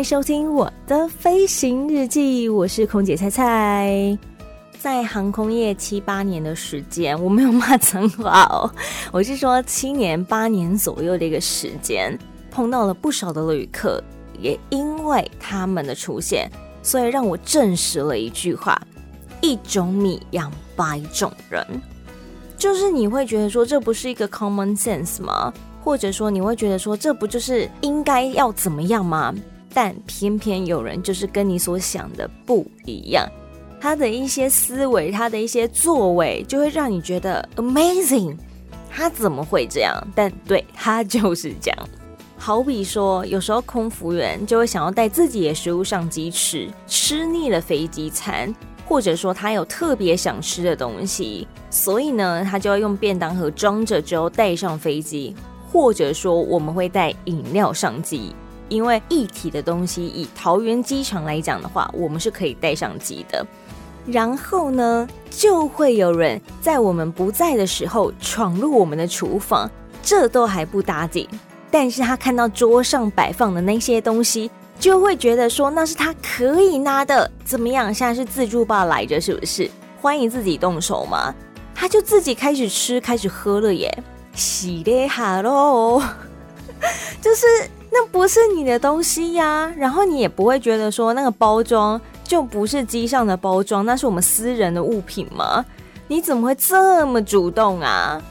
迎收听我的飞行日记，我是空姐菜菜。在航空业七八年的时间，我没有骂脏话哦，我是说七年八年左右的一个时间，碰到了不少的旅客，也因为他们的出现，所以让我证实了一句话：一种米养百种人。就是你会觉得说，这不是一个 common sense 吗？或者说你会觉得说，这不就是应该要怎么样吗？但偏偏有人就是跟你所想的不一样，他的一些思维，他的一些作为，就会让你觉得 amazing。他怎么会这样？但对，他就是这样。好比说，有时候空服员就会想要带自己的食物上机吃，吃腻了飞机餐，或者说他有特别想吃的东西，所以呢，他就要用便当盒装着之后带上飞机。或者说我们会带饮料上机，因为一体的东西以桃园机场来讲的话，我们是可以带上机的。然后呢，就会有人在我们不在的时候闯入我们的厨房，这都还不打紧。但是他看到桌上摆放的那些东西，就会觉得说那是他可以拿的。怎么样？现在是自助吧来着，是不是？欢迎自己动手嘛。他就自己开始吃，开始喝了耶。洗的哈喽，就是那不是你的东西呀，然后你也不会觉得说那个包装就不是机上的包装，那是我们私人的物品吗？你怎么会这么主动啊？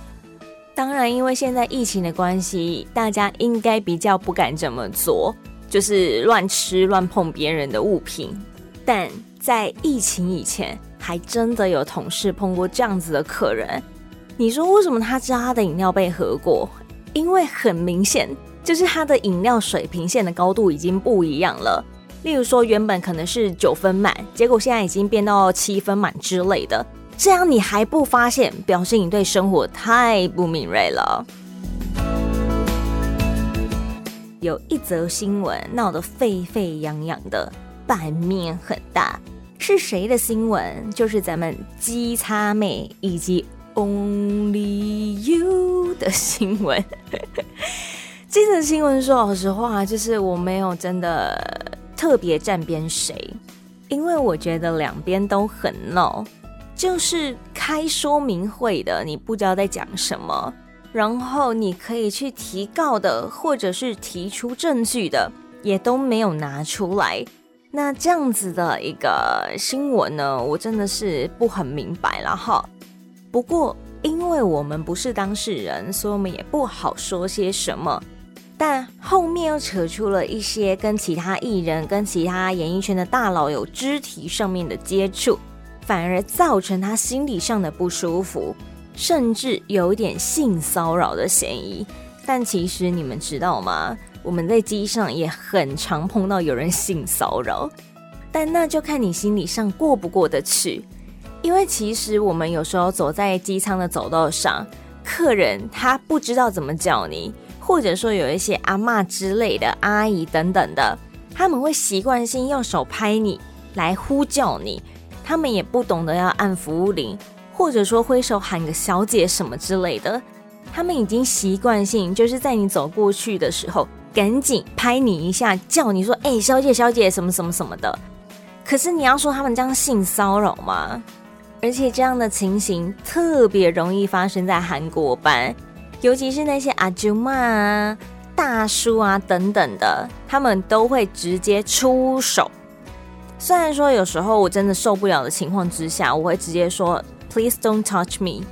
当然，因为现在疫情的关系，大家应该比较不敢这么做，就是乱吃乱碰别人的物品。但在疫情以前，还真的有同事碰过这样子的客人。你说为什么他知道他的饮料被喝过？因为很明显，就是它的饮料水平线的高度已经不一样了。例如说，原本可能是九分满，结果现在已经变到七分满之类的。这样你还不发现，表示你对生活太不敏锐了。有一则新闻闹得沸沸扬扬的，版面很大，是谁的新闻？就是咱们机擦妹以及。Only you 的新闻，这则新闻说老实话，就是我没有真的特别站边谁，因为我觉得两边都很闹。就是开说明会的，你不知道在讲什么，然后你可以去提告的，或者是提出证据的，也都没有拿出来。那这样子的一个新闻呢，我真的是不很明白了哈。不过，因为我们不是当事人，所以我们也不好说些什么。但后面又扯出了一些跟其他艺人、跟其他演艺圈的大佬有肢体上面的接触，反而造成他心理上的不舒服，甚至有一点性骚扰的嫌疑。但其实你们知道吗？我们在机上也很常碰到有人性骚扰，但那就看你心理上过不过得去。因为其实我们有时候走在机舱的走道上，客人他不知道怎么叫你，或者说有一些阿嬷之类的阿姨等等的，他们会习惯性用手拍你来呼叫你，他们也不懂得要按服务铃，或者说挥手喊个小姐什么之类的，他们已经习惯性就是在你走过去的时候，赶紧拍你一下，叫你说“哎，小姐，小姐”什么什么什么的。可是你要说他们这样性骚扰吗？而且这样的情形特别容易发生在韩国班，尤其是那些阿舅妈啊、大叔啊等等的，他们都会直接出手。虽然说有时候我真的受不了的情况之下，我会直接说 “Please don't touch me”，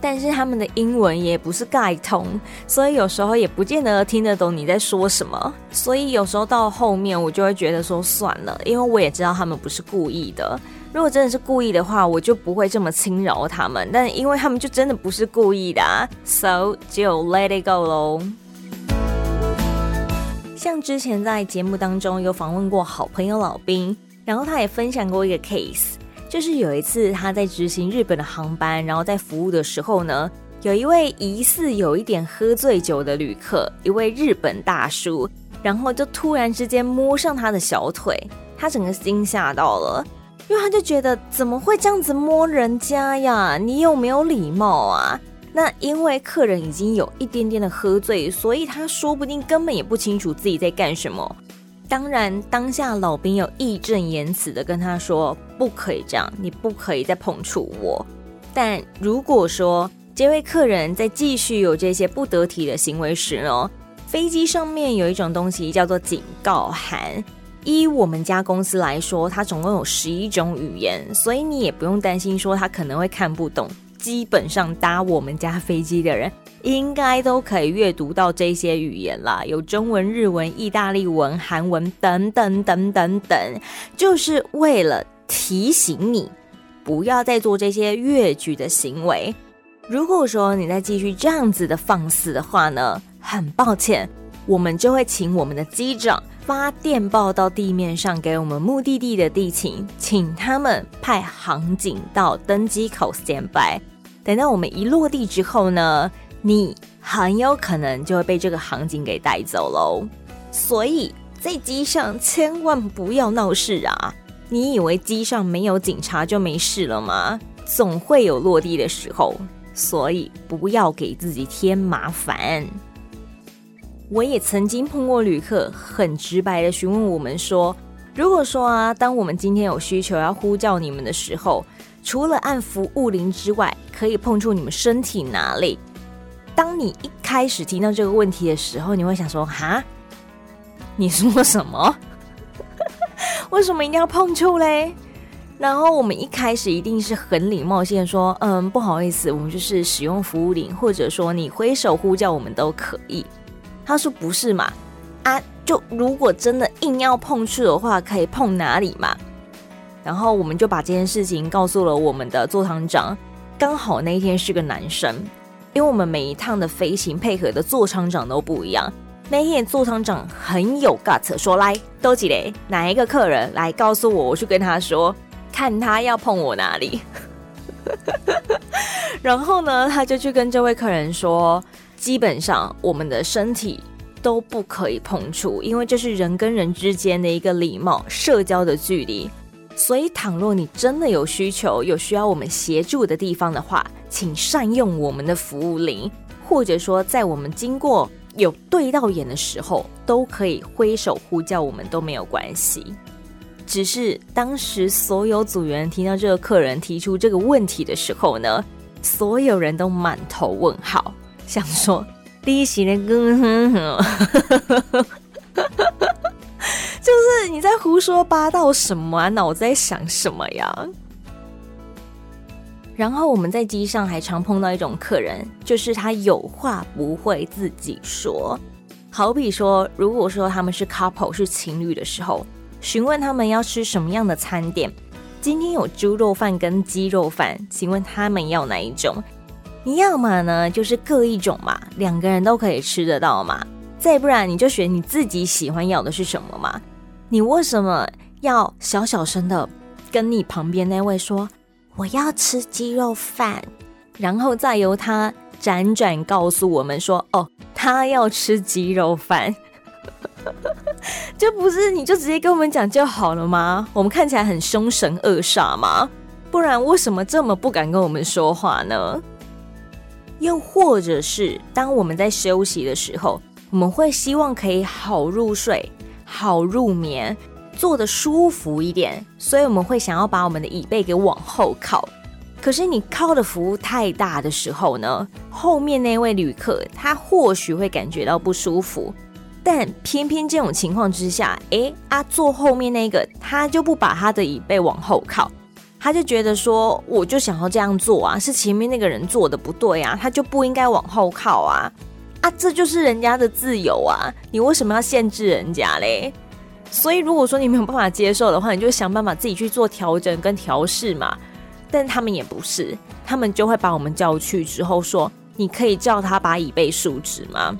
但是他们的英文也不是盖通，所以有时候也不见得听得懂你在说什么。所以有时候到后面我就会觉得说算了，因为我也知道他们不是故意的。如果真的是故意的话，我就不会这么轻饶他们。但因为他们就真的不是故意的啊，so 就 let it go 喽。像之前在节目当中有访问过好朋友老兵，然后他也分享过一个 case，就是有一次他在执行日本的航班，然后在服务的时候呢，有一位疑似有一点喝醉酒的旅客，一位日本大叔，然后就突然之间摸上他的小腿，他整个惊吓到了，因为他就觉得怎么会这样子摸人家呀？你有没有礼貌啊？那因为客人已经有一点点的喝醉，所以他说不定根本也不清楚自己在干什么。当然，当下老兵有义正言辞的跟他说：“不可以这样，你不可以再碰触我。”但如果说，这位客人在继续有这些不得体的行为时呢，飞机上面有一种东西叫做警告函。依我们家公司来说，它总共有十一种语言，所以你也不用担心说他可能会看不懂。基本上搭我们家飞机的人，应该都可以阅读到这些语言啦，有中文、日文、意大利文、韩文等等等等等，就是为了提醒你不要再做这些越矩的行为。如果说你再继续这样子的放肆的话呢，很抱歉，我们就会请我们的机长发电报到地面上给我们目的地的地勤，请他们派航警到登机口 stand by。等到我们一落地之后呢，你很有可能就会被这个航警给带走喽。所以在机上千万不要闹事啊！你以为机上没有警察就没事了吗？总会有落地的时候。所以不要给自己添麻烦。我也曾经碰过旅客，很直白的询问我们说：“如果说啊，当我们今天有需求要呼叫你们的时候，除了按服务铃之外，可以碰触你们身体哪里？”当你一开始听到这个问题的时候，你会想说：“哈，你说什么？为什么一定要碰触嘞？”然后我们一开始一定是很礼貌性说，嗯，不好意思，我们就是使用服务铃，或者说你挥手呼叫我们都可以。他说不是嘛？啊，就如果真的硬要碰触的话，可以碰哪里嘛？然后我们就把这件事情告诉了我们的座舱长，刚好那一天是个男生，因为我们每一趟的飞行配合的座舱长都不一样。那天座舱长很有 guts，说来，都几雷，哪一个客人来告诉我，我去跟他说。看他要碰我哪里，然后呢，他就去跟这位客人说，基本上我们的身体都不可以碰触，因为这是人跟人之间的一个礼貌、社交的距离。所以，倘若你真的有需求、有需要我们协助的地方的话，请善用我们的服务铃，或者说在我们经过有对到眼的时候，都可以挥手呼叫我们都没有关系。只是当时所有组员听到这个客人提出这个问题的时候呢，所有人都满头问号，想说利息的哥，就是你在胡说八道什么啊？脑子在想什么呀？然后我们在机上还常碰到一种客人，就是他有话不会自己说，好比说，如果说他们是 couple 是情侣的时候。询问他们要吃什么样的餐点，今天有猪肉饭跟鸡肉饭，请问他们要哪一种？你要嘛呢，就是各一种嘛，两个人都可以吃得到嘛。再不然你就选你自己喜欢要的是什么嘛。你为什么要小小声的跟你旁边那位说我要吃鸡肉饭，然后再由他辗转告诉我们说哦，他要吃鸡肉饭。就不是你就直接跟我们讲就好了吗？我们看起来很凶神恶煞吗？不然为什么这么不敢跟我们说话呢？又或者是当我们在休息的时候，我们会希望可以好入睡、好入眠，坐得舒服一点，所以我们会想要把我们的椅背给往后靠。可是你靠的幅度太大的时候呢，后面那位旅客他或许会感觉到不舒服。但偏偏这种情况之下，哎啊，坐后面那个他就不把他的椅背往后靠，他就觉得说，我就想要这样做啊，是前面那个人做的不对啊，他就不应该往后靠啊，啊，这就是人家的自由啊，你为什么要限制人家嘞？所以如果说你没有办法接受的话，你就想办法自己去做调整跟调试嘛。但他们也不是，他们就会把我们叫去之后说，你可以叫他把椅背竖直吗？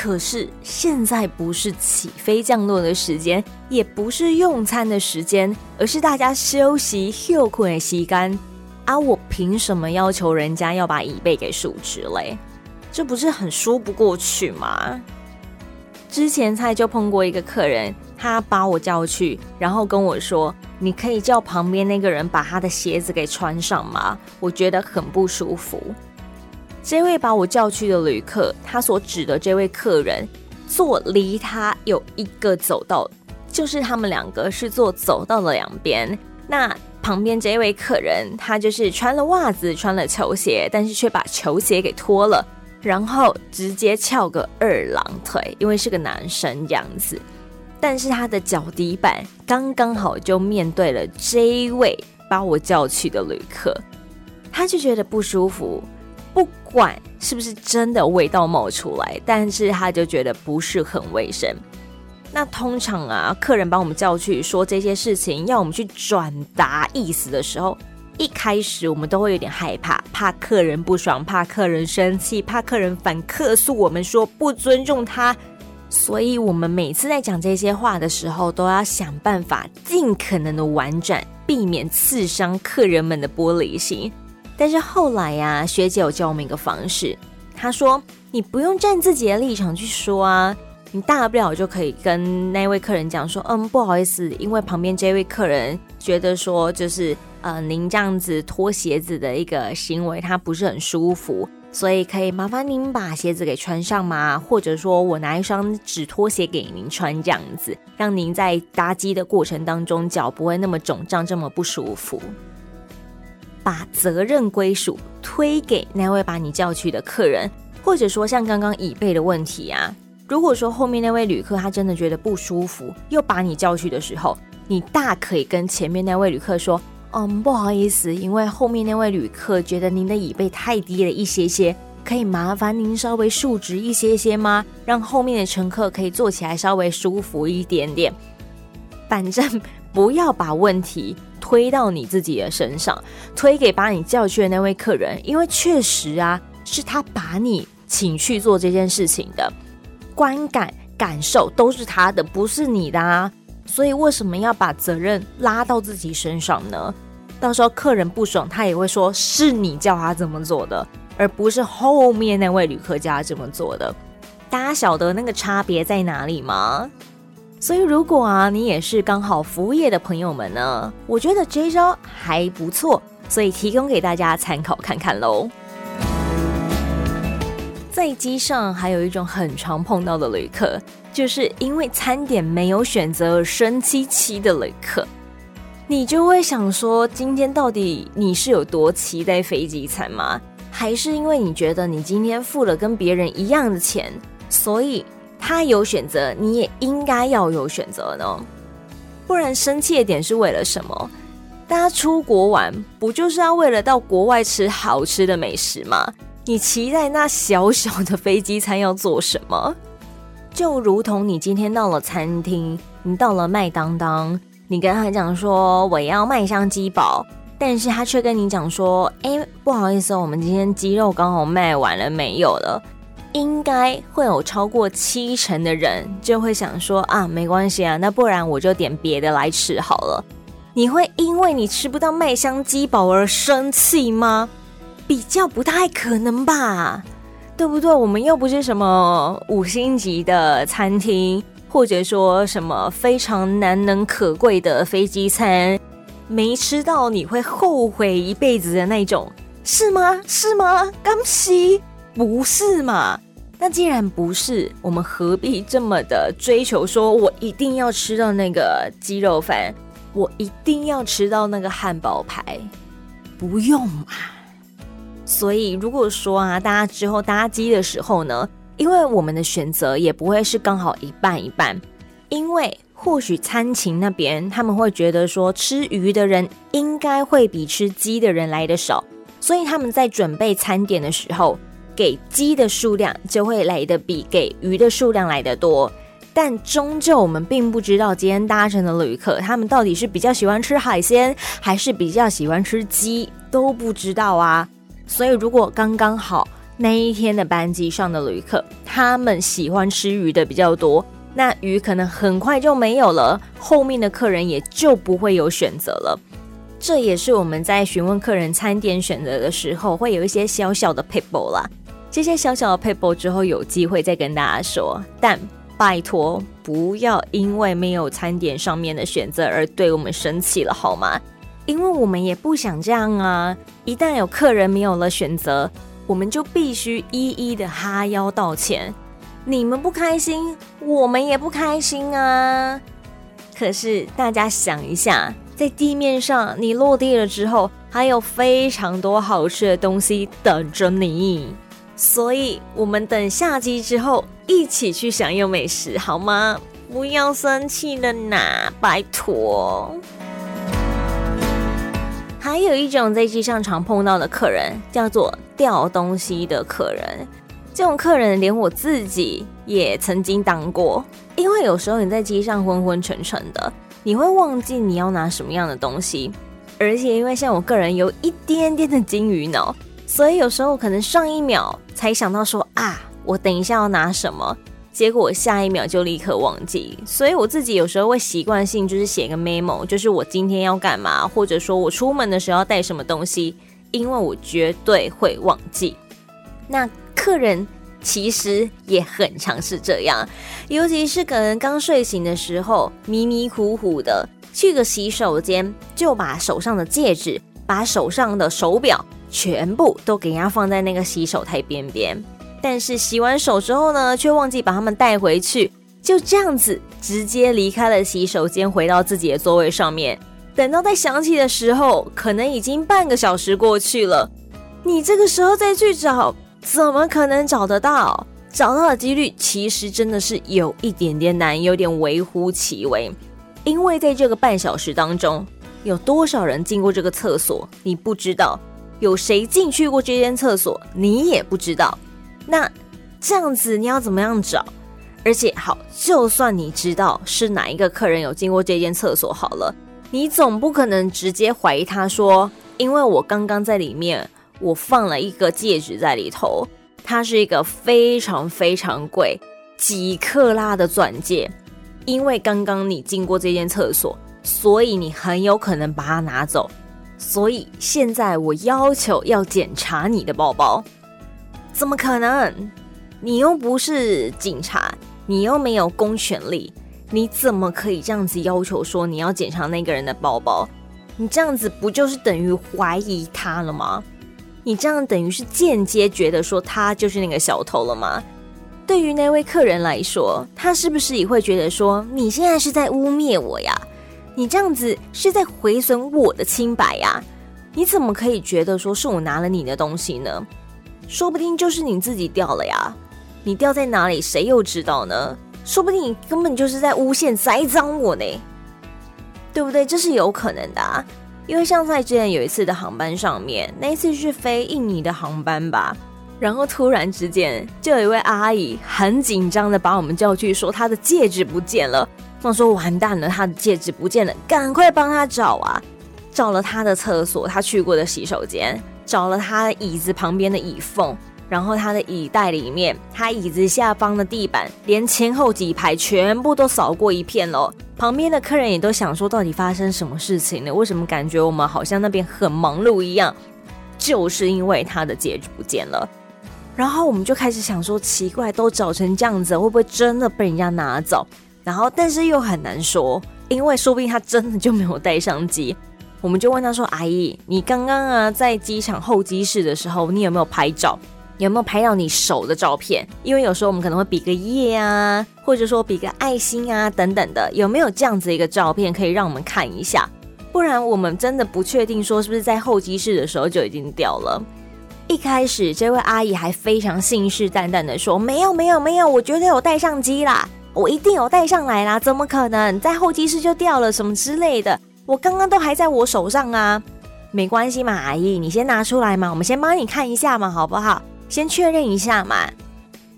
可是现在不是起飞降落的时间，也不是用餐的时间，而是大家休息休困的时间。啊，我凭什么要求人家要把椅背给竖直嘞？这不是很说不过去吗？之前菜就碰过一个客人，他把我叫去，然后跟我说：“你可以叫旁边那个人把他的鞋子给穿上吗？我觉得很不舒服。”这位把我叫去的旅客，他所指的这位客人，坐离他有一个走道，就是他们两个是坐走道的两边。那旁边这位客人，他就是穿了袜子，穿了球鞋，但是却把球鞋给脱了。然后直接翘个二郎腿，因为是个男生这样子，但是他的脚底板刚刚好就面对了这一位把我叫去的旅客，他就觉得不舒服，不管是不是真的味道冒出来，但是他就觉得不是很卫生。那通常啊，客人把我们叫去说这些事情，要我们去转达意思的时候。一开始我们都会有点害怕，怕客人不爽，怕客人生气，怕客人反客诉我们说不尊重他，所以我们每次在讲这些话的时候，都要想办法尽可能的婉转，避免刺伤客人们的玻璃心。但是后来呀、学姐有教我们一个方式，她说你不用站自己的立场去说啊，你大不了就可以跟那位客人讲说，嗯，不好意思，因为旁边这位客人觉得说就是。呃，您这样子脱鞋子的一个行为，他不是很舒服，所以可以麻烦您把鞋子给穿上吗？或者说我拿一双纸拖鞋给您穿，这样子让您在搭机的过程当中脚不会那么肿胀，这么不舒服。把责任归属推给那位把你叫去的客人，或者说像刚刚椅背的问题啊，如果说后面那位旅客他真的觉得不舒服，又把你叫去的时候，你大可以跟前面那位旅客说。嗯，不好意思，因为后面那位旅客觉得您的椅背太低了一些些，可以麻烦您稍微竖直一些些吗？让后面的乘客可以坐起来稍微舒服一点点。反正不要把问题推到你自己的身上，推给把你叫去的那位客人，因为确实啊，是他把你请去做这件事情的，观感感受都是他的，不是你的啊。所以为什么要把责任拉到自己身上呢？到时候客人不爽，他也会说是你叫他这么做的，而不是后面那位旅客叫他这么做的。大家晓得那个差别在哪里吗？所以如果啊，你也是刚好服务业的朋友们呢，我觉得这一招还不错，所以提供给大家参考看看喽。在机上还有一种很常碰到的旅客，就是因为餐点没有选择生气气的旅客。你就会想说，今天到底你是有多期待飞机餐吗？还是因为你觉得你今天付了跟别人一样的钱，所以他有选择，你也应该要有选择呢？不然生气的点是为了什么？大家出国玩不就是要为了到国外吃好吃的美食吗？你期待那小小的飞机餐要做什么？就如同你今天到了餐厅，你到了麦当当，你跟他讲说我要麦香鸡堡，但是他却跟你讲说，哎，不好意思，我们今天鸡肉刚好卖完了，没有了。应该会有超过七成的人就会想说啊，没关系啊，那不然我就点别的来吃好了。你会因为你吃不到麦香鸡堡而生气吗？比较不太可能吧，对不对？我们又不是什么五星级的餐厅，或者说什么非常难能可贵的飞机餐，没吃到你会后悔一辈子的那种，是吗？是吗？刚西不是嘛？那既然不是，我们何必这么的追求？说我一定要吃到那个鸡肉饭，我一定要吃到那个汉堡排，不用嘛。所以，如果说啊，大家之后搭机的时候呢，因为我们的选择也不会是刚好一半一半，因为或许餐勤那边他们会觉得说，吃鱼的人应该会比吃鸡的人来的少，所以他们在准备餐点的时候，给鸡的数量就会来得比给鱼的数量来得多。但终究我们并不知道今天搭乘的旅客他们到底是比较喜欢吃海鲜，还是比较喜欢吃鸡，都不知道啊。所以，如果刚刚好那一天的班机上的旅客，他们喜欢吃鱼的比较多，那鱼可能很快就没有了，后面的客人也就不会有选择了。这也是我们在询问客人餐点选择的时候，会有一些小小的撇步啦。这些小小的 paper 之后有机会再跟大家说，但拜托不要因为没有餐点上面的选择而对我们生气了，好吗？因为我们也不想这样啊。一旦有客人没有了选择，我们就必须一一的哈腰道歉。你们不开心，我们也不开心啊。可是大家想一下，在地面上你落地了之后，还有非常多好吃的东西等着你。所以，我们等下机之后一起去享用美食，好吗？不要生气了呐，拜托。还有一种在机上常碰到的客人，叫做掉东西的客人。这种客人连我自己也曾经当过，因为有时候你在机上昏昏沉沉的，你会忘记你要拿什么样的东西，而且因为像我个人有一点点的金鱼脑。所以有时候可能上一秒才想到说啊，我等一下要拿什么，结果下一秒就立刻忘记。所以我自己有时候会习惯性就是写个 memo，就是我今天要干嘛，或者说我出门的时候要带什么东西，因为我绝对会忘记。那客人其实也很常是这样，尤其是可能刚睡醒的时候，迷迷糊糊的去个洗手间，就把手上的戒指，把手上的手表。全部都给人家放在那个洗手台边边，但是洗完手之后呢，却忘记把它们带回去，就这样子直接离开了洗手间，回到自己的座位上面。等到再想起的时候，可能已经半个小时过去了。你这个时候再去找，怎么可能找得到？找到的几率其实真的是有一点点难，有点微乎其微。因为在这个半小时当中，有多少人进过这个厕所，你不知道。有谁进去过这间厕所，你也不知道。那这样子你要怎么样找？而且好，就算你知道是哪一个客人有进过这间厕所，好了，你总不可能直接怀疑他说，因为我刚刚在里面，我放了一个戒指在里头，它是一个非常非常贵，几克拉的钻戒，因为刚刚你进过这间厕所，所以你很有可能把它拿走。所以现在我要求要检查你的包包，怎么可能？你又不是警察，你又没有公权力，你怎么可以这样子要求说你要检查那个人的包包？你这样子不就是等于怀疑他了吗？你这样等于是间接觉得说他就是那个小偷了吗？对于那位客人来说，他是不是也会觉得说你现在是在污蔑我呀？你这样子是在毁损我的清白呀？你怎么可以觉得说是我拿了你的东西呢？说不定就是你自己掉了呀。你掉在哪里，谁又知道呢？说不定你根本就是在诬陷栽赃我呢，对不对？这是有可能的啊。因为像在之前有一次的航班上面，那一次是飞印尼的航班吧，然后突然之间就有一位阿姨很紧张的把我们叫去，说她的戒指不见了。我说完蛋了，他的戒指不见了，赶快帮他找啊！找了他的厕所，他去过的洗手间，找了他椅子旁边的椅缝，然后他的椅袋里面，他椅子下方的地板，连前后几排全部都扫过一遍了。旁边的客人也都想说，到底发生什么事情呢？为什么感觉我们好像那边很忙碌一样？就是因为他的戒指不见了。然后我们就开始想说，奇怪，都找成这样子，会不会真的被人家拿走？然后，但是又很难说，因为说不定他真的就没有带相机。我们就问他说：“阿姨，你刚刚啊在机场候机室的时候，你有没有拍照？有没有拍到你手的照片？因为有时候我们可能会比个耶啊，或者说比个爱心啊等等的，有没有这样子一个照片可以让我们看一下？不然我们真的不确定说是不是在候机室的时候就已经掉了。一开始这位阿姨还非常信誓旦旦的说：没有，没有，没有，我绝对有带相机啦。”我一定有带上来啦，怎么可能在候机室就掉了什么之类的？我刚刚都还在我手上啊，没关系嘛，阿姨，你先拿出来嘛，我们先帮你看一下嘛，好不好？先确认一下嘛。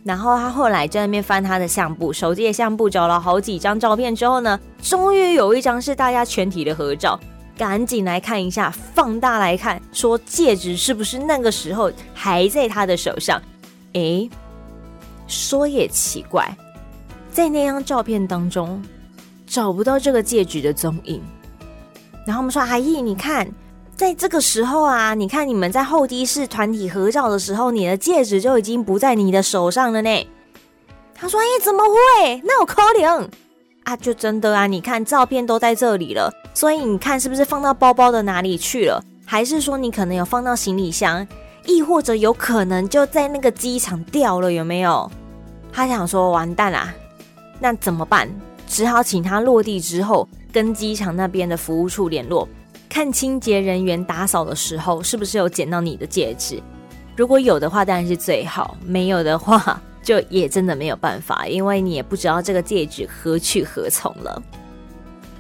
然后他后来在那边翻他的相簿，手机的相簿找了好几张照片之后呢，终于有一张是大家全体的合照，赶紧来看一下，放大来看，说戒指是不是那个时候还在他的手上？诶，说也奇怪，在那张照片当中找不到这个戒指的踪影。然后我们说：“阿姨，你看，在这个时候啊，你看你们在候机室团体合照的时候，你的戒指就已经不在你的手上了呢。”他说：“哎，怎么会？那有可能啊？就真的啊？你看照片都在这里了，所以你看是不是放到包包的哪里去了？还是说你可能有放到行李箱，亦或者有可能就在那个机场掉了？有没有？”他想说：“完蛋啦，那怎么办？只好请他落地之后跟机场那边的服务处联络，看清洁人员打扫的时候是不是有捡到你的戒指。如果有的话，当然是最好；没有的话。”就也真的没有办法，因为你也不知道这个戒指何去何从了。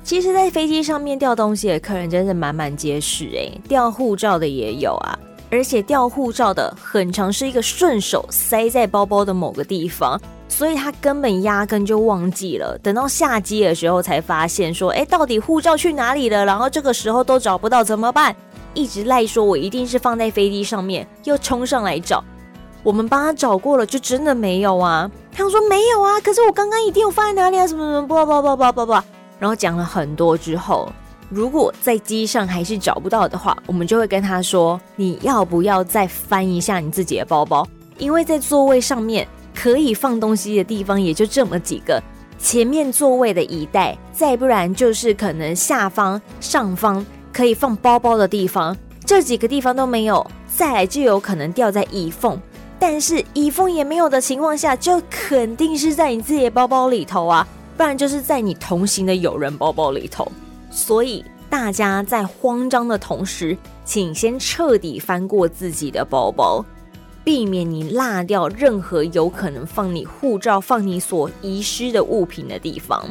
其实，在飞机上面掉东西的客人真是满满皆是诶，掉护照的也有啊，而且掉护照的很常是一个顺手塞在包包的某个地方，所以他根本压根就忘记了，等到下机的时候才发现说，哎，到底护照去哪里了？然后这个时候都找不到怎么办？一直赖说我一定是放在飞机上面，又冲上来找。我们帮他找过了，就真的没有啊。他说没有啊，可是我刚刚一定有放在哪里啊？什么什么，不不不不不不。然后讲了很多之后，如果在机上还是找不到的话，我们就会跟他说：你要不要再翻一下你自己的包包？因为在座位上面可以放东西的地方也就这么几个，前面座位的椅带，再不然就是可能下方、上方可以放包包的地方，这几个地方都没有，再来就有可能掉在椅缝。但是椅缝也没有的情况下，就肯定是在你自己的包包里头啊，不然就是在你同行的友人包包里头。所以大家在慌张的同时，请先彻底翻过自己的包包，避免你落掉任何有可能放你护照、放你所遗失的物品的地方。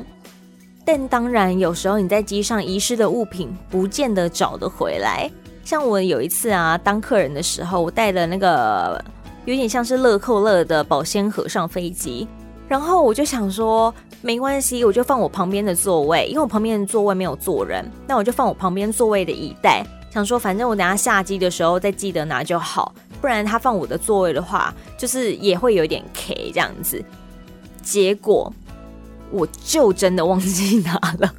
但当然，有时候你在机上遗失的物品，不见得找得回来。像我有一次啊，当客人的时候，我带了那个。有点像是乐扣乐的保鲜盒上飞机，然后我就想说没关系，我就放我旁边的座位，因为我旁边的座位没有坐人，那我就放我旁边座位的椅袋，想说反正我等下下机的时候再记得拿就好，不然他放我的座位的话，就是也会有点 K 这样子。结果我就真的忘记拿了，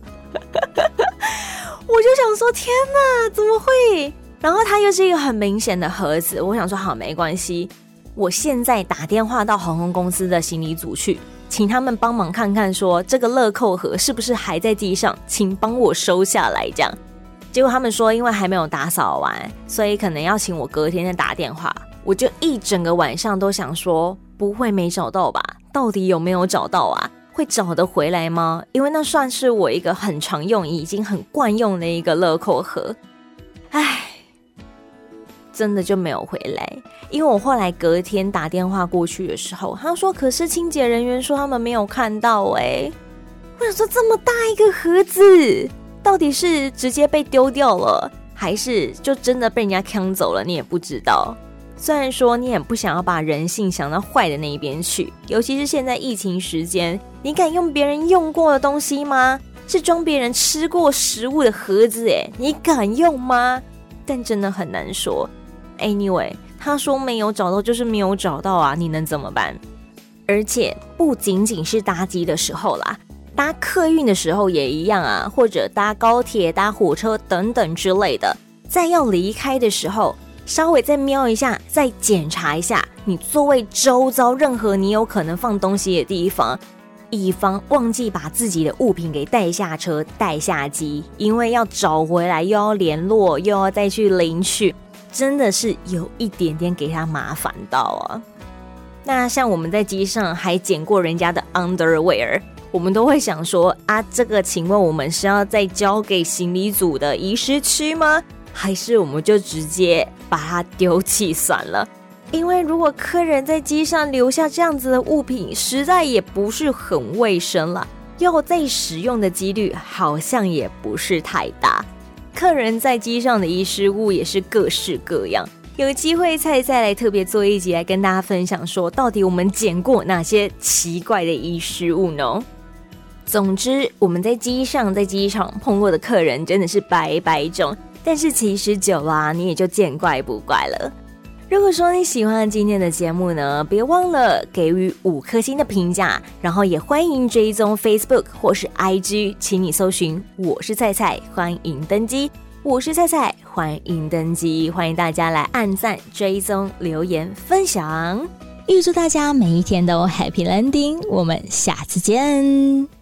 我就想说天哪，怎么会？然后它又是一个很明显的盒子，我想说好没关系。我现在打电话到航空公司的行李组去，请他们帮忙看看，说这个乐扣盒是不是还在地上，请帮我收下来。这样，结果他们说因为还没有打扫完，所以可能要请我隔天再打电话。我就一整个晚上都想说，不会没找到吧？到底有没有找到啊？会找得回来吗？因为那算是我一个很常用、已经很惯用的一个乐扣盒。唉。真的就没有回来，因为我后来隔天打电话过去的时候，他说：“可是清洁人员说他们没有看到。”哎，我想说这么大一个盒子，到底是直接被丢掉了，还是就真的被人家抢走了？你也不知道。虽然说你也不想要把人性想到坏的那一边去，尤其是现在疫情时间，你敢用别人用过的东西吗？是装别人吃过食物的盒子，哎，你敢用吗？但真的很难说。Anyway，他说没有找到就是没有找到啊，你能怎么办？而且不仅仅是搭机的时候啦，搭客运的时候也一样啊，或者搭高铁、搭火车等等之类的，在要离开的时候，稍微再瞄一下，再检查一下你座位周遭任何你有可能放东西的地方，以防忘记把自己的物品给带下车、带下机，因为要找回来又要联络，又要再去领取。真的是有一点点给他麻烦到啊！那像我们在机上还捡过人家的 underwear，我们都会想说啊，这个请问我们是要再交给行李组的遗失区吗？还是我们就直接把它丢弃算了？因为如果客人在机上留下这样子的物品，实在也不是很卫生了，要再使用的几率好像也不是太大。客人在机上的遗失物也是各式各样，有机会菜菜来特别做一集来跟大家分享，说到底我们捡过哪些奇怪的遗失物呢？总之，我们在机上、在机场碰过的客人真的是百百种，但是其实久了，你也就见怪不怪了。如果说你喜欢今天的节目呢，别忘了给予五颗星的评价，然后也欢迎追踪 Facebook 或是 IG，请你搜寻“我是菜菜”，欢迎登机。我是菜菜，欢迎登机，欢迎大家来按赞、追踪、留言、分享。预祝大家每一天都 Happy Landing，我们下次见。